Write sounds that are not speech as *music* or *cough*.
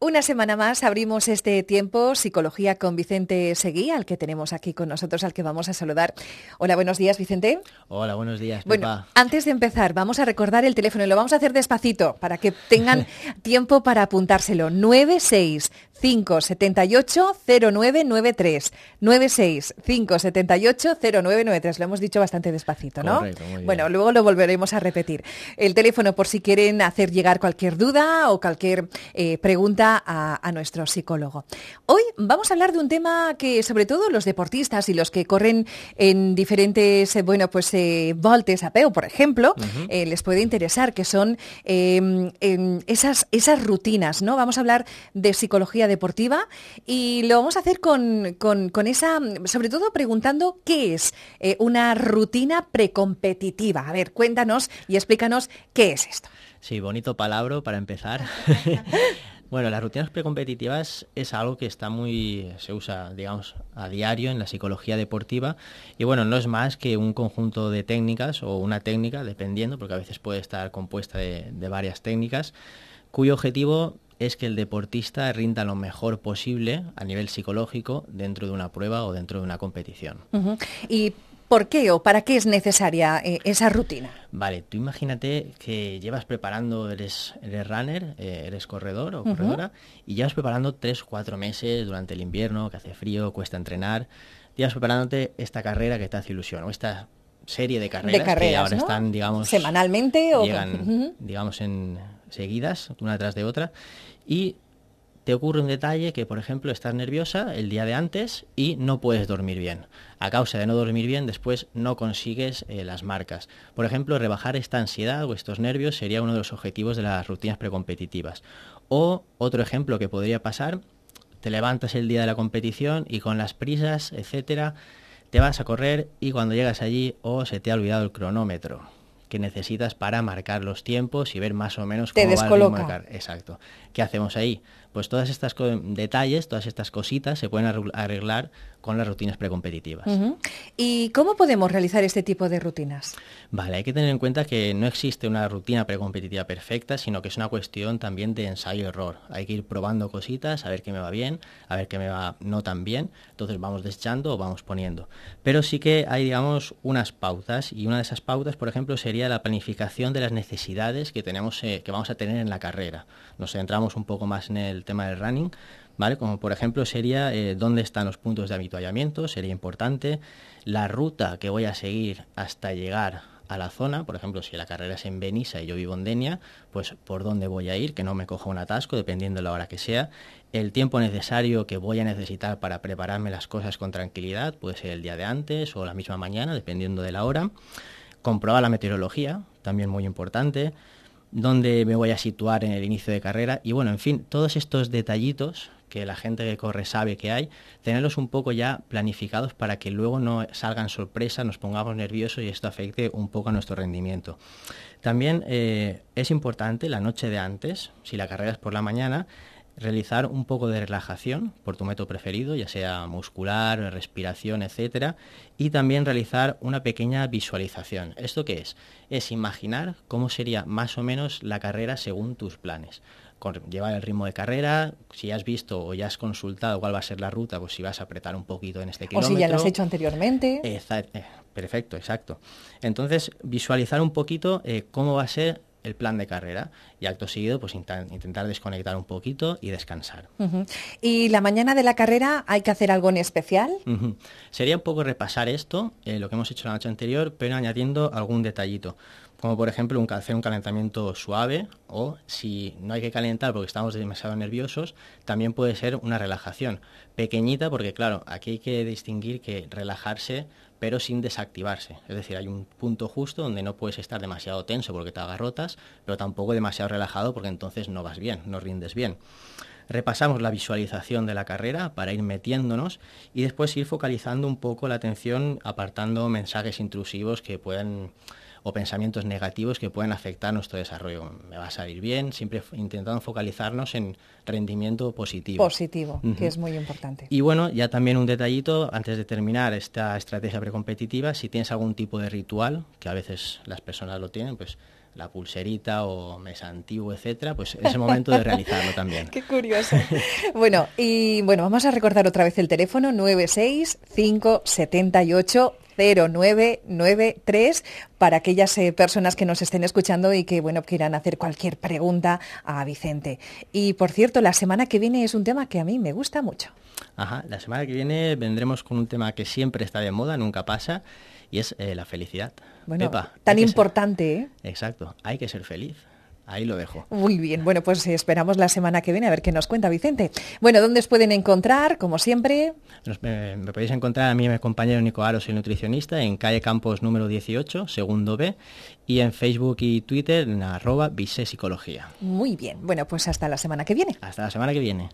Una semana más abrimos este tiempo Psicología con Vicente Seguí, al que tenemos aquí con nosotros, al que vamos a saludar. Hola, buenos días, Vicente. Hola, buenos días. Bueno, antes de empezar, vamos a recordar el teléfono y lo vamos a hacer despacito para que tengan *laughs* tiempo para apuntárselo. 965780993. 965780993. Lo hemos dicho bastante despacito, ¿no? Correcto, muy bien. Bueno, luego lo volveremos a repetir. El teléfono por si quieren hacer llegar cualquier duda o cualquier eh, pregunta a, a nuestro psicólogo. Hoy vamos a hablar de un tema que sobre todo los deportistas y los que corren en diferentes, eh, bueno, pues eh, voltes a peo, por ejemplo, eh, les puede interesar, que son eh, em, esas, esas rutinas, ¿no? Vamos a hablar de psicología deportiva y lo vamos a hacer con, con- con esa, sobre todo preguntando qué es una rutina precompetitiva. A ver, cuéntanos y explícanos qué es esto. Sí, bonito palabra para empezar. *laughs* bueno, las rutinas precompetitivas es algo que está muy, se usa, digamos, a diario en la psicología deportiva. Y bueno, no es más que un conjunto de técnicas o una técnica, dependiendo, porque a veces puede estar compuesta de, varias técnicas, cuyo objetivo es que el deportista rinda lo mejor posible a nivel psicológico dentro de una prueba o dentro de una competición. Ujú. ¿Y por qué o para qué es necesaria eh, esa rutina? Vale, tú imagínate que llevas preparando, eres, eres runner, eh, eres corredor o corredora, y llevas preparando tres o cuatro meses durante el invierno, que hace frío, cuesta entrenar, llevas preparándote esta carrera que te hace ilusión, o esta serie de carreras, que carreras, ahora ¿no? están, digamos, ¿Semanalmente o- llegan, digamos, en seguidas, una tras de otra, y te ocurre un detalle que, por ejemplo, estás nerviosa el día de antes y no puedes dormir bien. A causa de no dormir bien, después no consigues eh, las marcas. Por ejemplo, rebajar esta ansiedad o estos nervios sería uno de los objetivos de las rutinas precompetitivas. O otro ejemplo que podría pasar, te levantas el día de la competición y con las prisas, etcétera, te vas a correr y cuando llegas allí o se te ha olvidado el cronómetro que necesitas para marcar los tiempos y ver más o menos Te cómo va descoloca. carrera. Exacto. ¿Qué hacemos ahí? Pues todas estas detalles, todas estas cositas se pueden arregl- arreglar con las rutinas precompetitivas. ¿Y cómo podemos realizar este tipo de rutinas? Vale, hay que tener en cuenta que no existe una rutina precompetitiva perfecta, sino que es una cuestión también de ensayo-error. Hay que ir probando cositas, a ver qué me va bien, a ver qué me va no tan bien. Entonces vamos desechando o vamos poniendo. Pero sí que hay, digamos, unas pautas y una de esas pautas, por ejemplo, sería la planificación de las necesidades que tenemos, eh, que vamos a tener en la carrera. Nos centramos un poco más en el tema del running. ¿Vale? Como por ejemplo sería eh, dónde están los puntos de avituallamiento, sería importante, la ruta que voy a seguir hasta llegar a la zona, por ejemplo, si la carrera es en Benissa y yo vivo en Denia, pues por dónde voy a ir, que no me coja un atasco, dependiendo de la hora que sea, el tiempo necesario que voy a necesitar para prepararme las cosas con tranquilidad, puede ser el día de antes o la misma mañana, dependiendo de la hora, comprobar la meteorología, también muy importante, dónde me voy a situar en el inicio de carrera y bueno, en fin, todos estos detallitos que la gente que corre sabe que hay, tenerlos un poco ya planificados para que luego no salgan sorpresas, nos pongamos nerviosos y esto afecte un poco a nuestro rendimiento. También eh, es importante la noche de antes, si la carrera es por la mañana, realizar un poco de relajación por tu método preferido, ya sea muscular, respiración, etcétera, y también realizar una pequeña visualización. ¿Esto qué es? Es imaginar cómo sería más o menos la carrera según tus planes. Con- llevar el ritmo de carrera, si has visto o ya has consultado cuál va a ser la ruta, pues si vas a apretar un poquito en este O kilómetro. si ya lo has hecho anteriormente. Eh, perfecto, exacto. Entonces, visualizar un poquito eh, cómo va a ser el plan de carrera y acto seguido, pues intentar desconectar un poquito y descansar. ¿Y la mañana de la carrera hay que hacer algo en especial? Sería un poco repasar esto, eh, lo que hemos hecho la noche anterior, pero añadiendo algún detallito. Como por ejemplo un, hacer un calentamiento suave o si no hay que calentar porque estamos demasiado nerviosos, también puede ser una relajación. Pequeñita porque claro, aquí hay que distinguir que relajarse pero sin desactivarse. Es decir, hay un punto justo donde no puedes estar demasiado tenso porque te agarrotas, pero tampoco demasiado relajado porque entonces no vas bien, no rindes bien. Repasamos la visualización de la carrera para ir metiéndonos y después ir focalizando un poco la atención apartando mensajes intrusivos que puedan o pensamientos negativos que pueden afectar nuestro desarrollo. Me va a salir bien, siempre intentando focalizarnos en rendimiento positivo. Positivo, que es muy importante. Y bueno, ya también un detallito antes de terminar esta estrategia precompetitiva, si tienes algún tipo de ritual, que a veces las personas lo tienen, pues la pulserita o mesa antiguo, etcétera, pues es el momento de realizarlo también. *laughs* Qué curioso. bueno, y bueno, vamos a recordar otra vez el teléfono 96578 0993 para aquellas eh, personas que nos estén escuchando y que bueno quieran hacer cualquier pregunta a Vicente. Y por cierto, la semana que viene es un tema que a mí me gusta mucho. Ajá, la semana que viene vendremos con un tema que siempre está de moda, nunca pasa, y es eh, la felicidad. Bueno, tan importante, ¿eh? Exacto, hay que ser feliz. Ahí lo dejo. Muy bien, bueno, pues esperamos la semana que viene a ver qué nos cuenta Vicente. Bueno, ¿dónde os pueden encontrar? Como siempre. me, podéis encontrar a mí y a mi compañero Nico Aro, soy nutricionista, en calle Campos número 18, segundo B, y en Facebook y Twitter en arroba Psicología. Muy bien, bueno, pues hasta la semana que viene. Hasta la semana que viene.